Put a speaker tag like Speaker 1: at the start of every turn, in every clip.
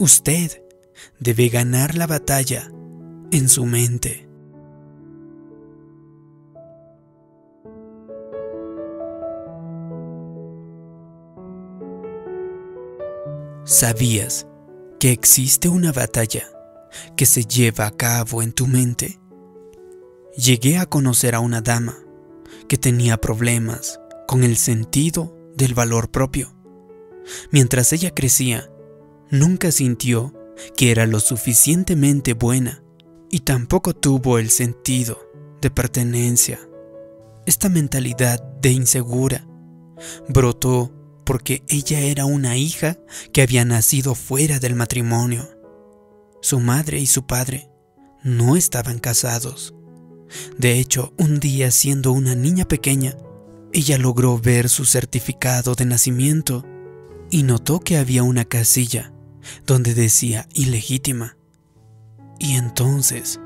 Speaker 1: Usted debe ganar la batalla en su mente. ¿Sabías que existe una batalla que se lleva a cabo en tu mente? Llegué a conocer a una dama que tenía problemas con el sentido del valor propio. Mientras ella crecía, nunca sintió que era lo suficientemente buena y tampoco tuvo el sentido de pertenencia. Esta mentalidad de insegura brotó porque ella era una hija que había nacido fuera del matrimonio. Su madre y su padre no estaban casados. De hecho, un día siendo una niña pequeña, ella logró ver su certificado de nacimiento y notó que había una casilla donde decía ilegítima. Y entonces,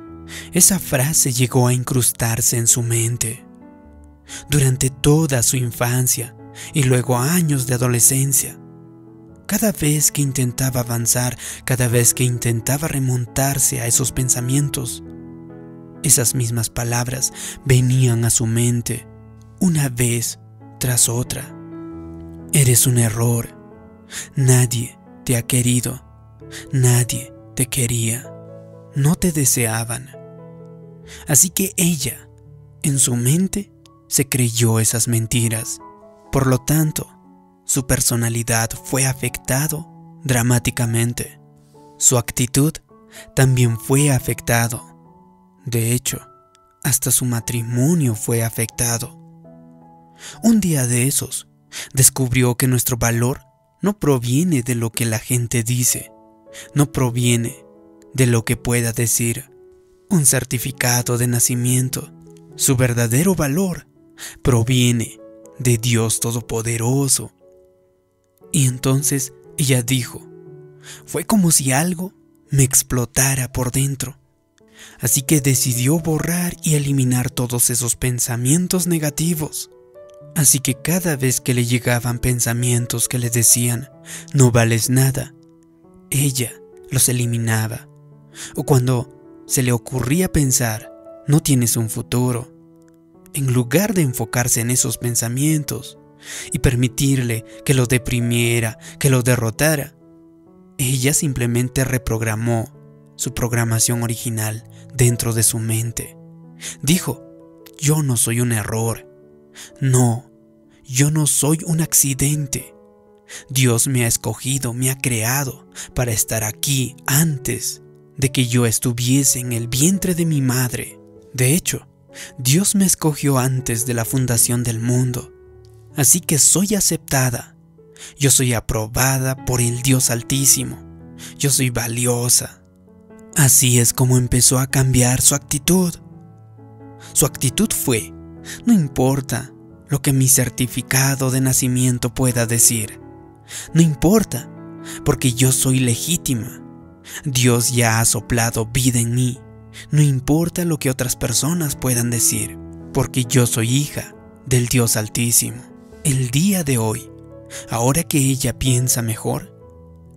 Speaker 1: esa frase llegó a incrustarse en su mente. Durante toda su infancia, y luego años de adolescencia. Cada vez que intentaba avanzar, cada vez que intentaba remontarse a esos pensamientos, esas mismas palabras venían a su mente una vez tras otra. Eres un error. Nadie te ha querido. Nadie te quería. No te deseaban. Así que ella, en su mente, se creyó esas mentiras por lo tanto, su personalidad fue afectado dramáticamente. Su actitud también fue afectado. De hecho, hasta su matrimonio fue afectado. Un día de esos, descubrió que nuestro valor no proviene de lo que la gente dice, no proviene de lo que pueda decir un certificado de nacimiento. Su verdadero valor proviene de Dios Todopoderoso. Y entonces ella dijo, fue como si algo me explotara por dentro. Así que decidió borrar y eliminar todos esos pensamientos negativos. Así que cada vez que le llegaban pensamientos que le decían, no vales nada, ella los eliminaba. O cuando se le ocurría pensar, no tienes un futuro, en lugar de enfocarse en esos pensamientos y permitirle que lo deprimiera, que lo derrotara, ella simplemente reprogramó su programación original dentro de su mente. Dijo, yo no soy un error. No, yo no soy un accidente. Dios me ha escogido, me ha creado para estar aquí antes de que yo estuviese en el vientre de mi madre. De hecho, Dios me escogió antes de la fundación del mundo, así que soy aceptada. Yo soy aprobada por el Dios Altísimo. Yo soy valiosa. Así es como empezó a cambiar su actitud. Su actitud fue, no importa lo que mi certificado de nacimiento pueda decir. No importa, porque yo soy legítima. Dios ya ha soplado vida en mí. No importa lo que otras personas puedan decir, porque yo soy hija del Dios Altísimo. El día de hoy, ahora que ella piensa mejor,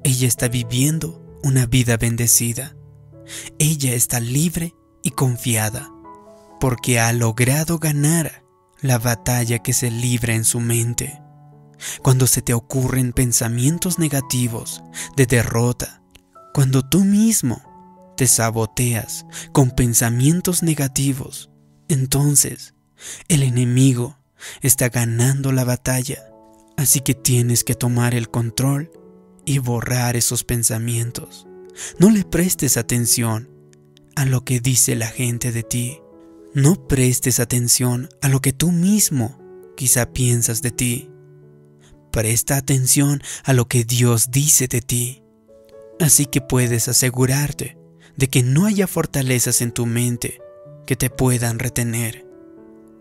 Speaker 1: ella está viviendo una vida bendecida. Ella está libre y confiada, porque ha logrado ganar la batalla que se libra en su mente. Cuando se te ocurren pensamientos negativos de derrota, cuando tú mismo te saboteas con pensamientos negativos, entonces el enemigo está ganando la batalla. Así que tienes que tomar el control y borrar esos pensamientos. No le prestes atención a lo que dice la gente de ti. No prestes atención a lo que tú mismo quizá piensas de ti. Presta atención a lo que Dios dice de ti. Así que puedes asegurarte de que no haya fortalezas en tu mente que te puedan retener.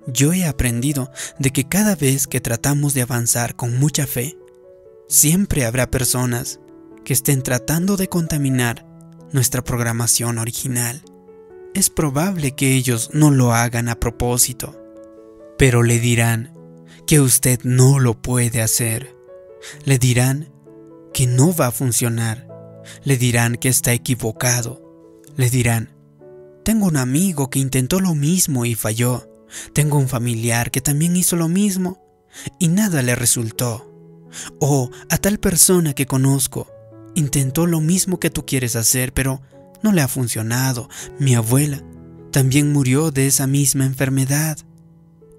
Speaker 1: Yo he aprendido de que cada vez que tratamos de avanzar con mucha fe, siempre habrá personas que estén tratando de contaminar nuestra programación original. Es probable que ellos no lo hagan a propósito, pero le dirán que usted no lo puede hacer. Le dirán que no va a funcionar le dirán que está equivocado. Le dirán, tengo un amigo que intentó lo mismo y falló. Tengo un familiar que también hizo lo mismo y nada le resultó. O a tal persona que conozco intentó lo mismo que tú quieres hacer, pero no le ha funcionado. Mi abuela también murió de esa misma enfermedad.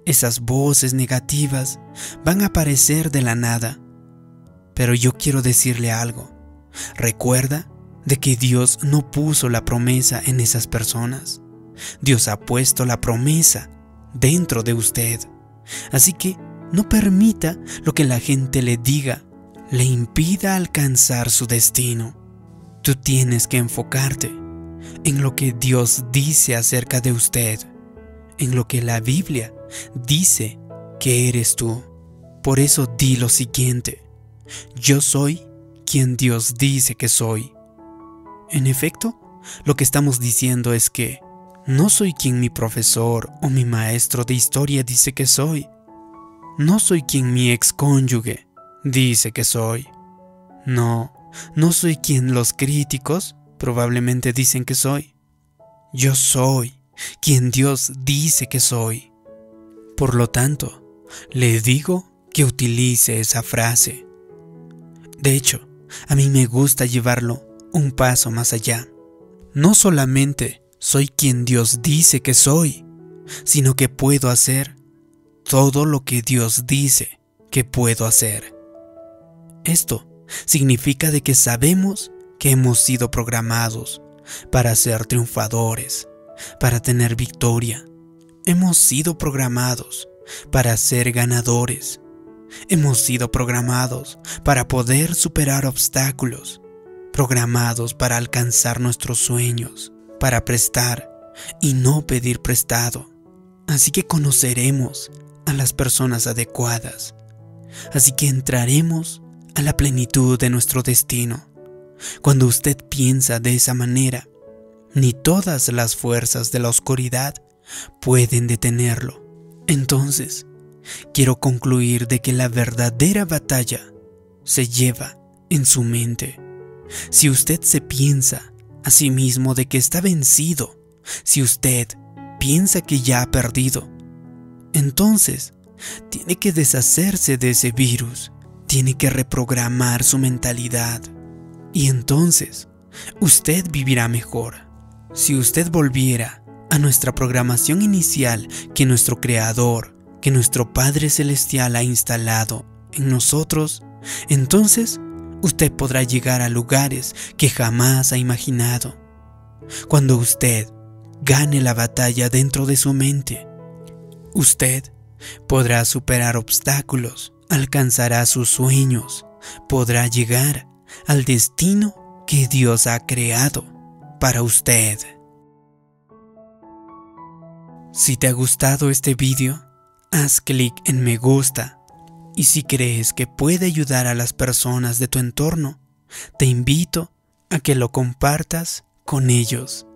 Speaker 1: Esas voces negativas van a aparecer de la nada. Pero yo quiero decirle algo. Recuerda de que Dios no puso la promesa en esas personas. Dios ha puesto la promesa dentro de usted. Así que no permita lo que la gente le diga le impida alcanzar su destino. Tú tienes que enfocarte en lo que Dios dice acerca de usted, en lo que la Biblia dice que eres tú. Por eso di lo siguiente, yo soy quien Dios dice que soy. En efecto, lo que estamos diciendo es que no soy quien mi profesor o mi maestro de historia dice que soy. No soy quien mi excónyuge dice que soy. No, no soy quien los críticos probablemente dicen que soy. Yo soy quien Dios dice que soy. Por lo tanto, le digo que utilice esa frase. De hecho, a mí me gusta llevarlo un paso más allá. No solamente soy quien Dios dice que soy, sino que puedo hacer todo lo que Dios dice que puedo hacer. Esto significa de que sabemos que hemos sido programados para ser triunfadores, para tener victoria. Hemos sido programados para ser ganadores. Hemos sido programados para poder superar obstáculos, programados para alcanzar nuestros sueños, para prestar y no pedir prestado. Así que conoceremos a las personas adecuadas. Así que entraremos a la plenitud de nuestro destino. Cuando usted piensa de esa manera, ni todas las fuerzas de la oscuridad pueden detenerlo. Entonces, quiero concluir de que la verdadera batalla se lleva en su mente. Si usted se piensa a sí mismo de que está vencido, si usted piensa que ya ha perdido, entonces tiene que deshacerse de ese virus tiene que reprogramar su mentalidad. Y entonces, usted vivirá mejor. Si usted volviera a nuestra programación inicial que nuestro Creador, que nuestro Padre Celestial ha instalado en nosotros, entonces usted podrá llegar a lugares que jamás ha imaginado. Cuando usted gane la batalla dentro de su mente, usted podrá superar obstáculos alcanzará sus sueños, podrá llegar al destino que Dios ha creado para usted. Si te ha gustado este vídeo, haz clic en me gusta y si crees que puede ayudar a las personas de tu entorno, te invito a que lo compartas con ellos.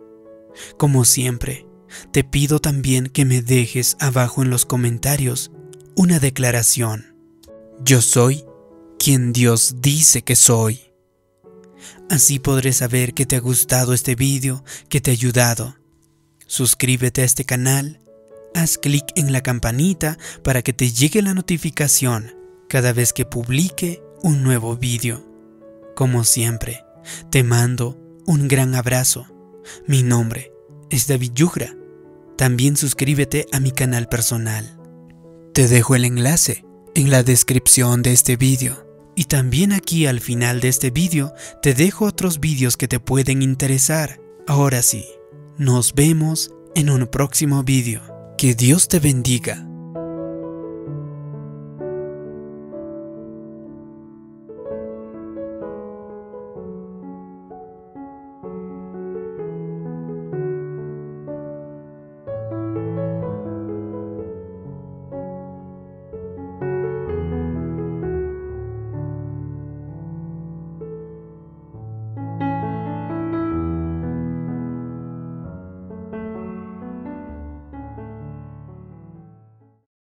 Speaker 1: Como siempre, te pido también que me dejes abajo en los comentarios una declaración yo soy quien Dios dice que soy. Así podré saber que te ha gustado este vídeo, que te ha ayudado. Suscríbete a este canal, haz clic en la campanita para que te llegue la notificación cada vez que publique un nuevo vídeo. Como siempre, te mando un gran abrazo. Mi nombre es David Yugra. También suscríbete a mi canal personal. Te dejo el enlace en la descripción de este vídeo. Y también aquí al final de este vídeo te dejo otros vídeos que te pueden interesar. Ahora sí, nos vemos en un próximo vídeo. Que Dios te bendiga.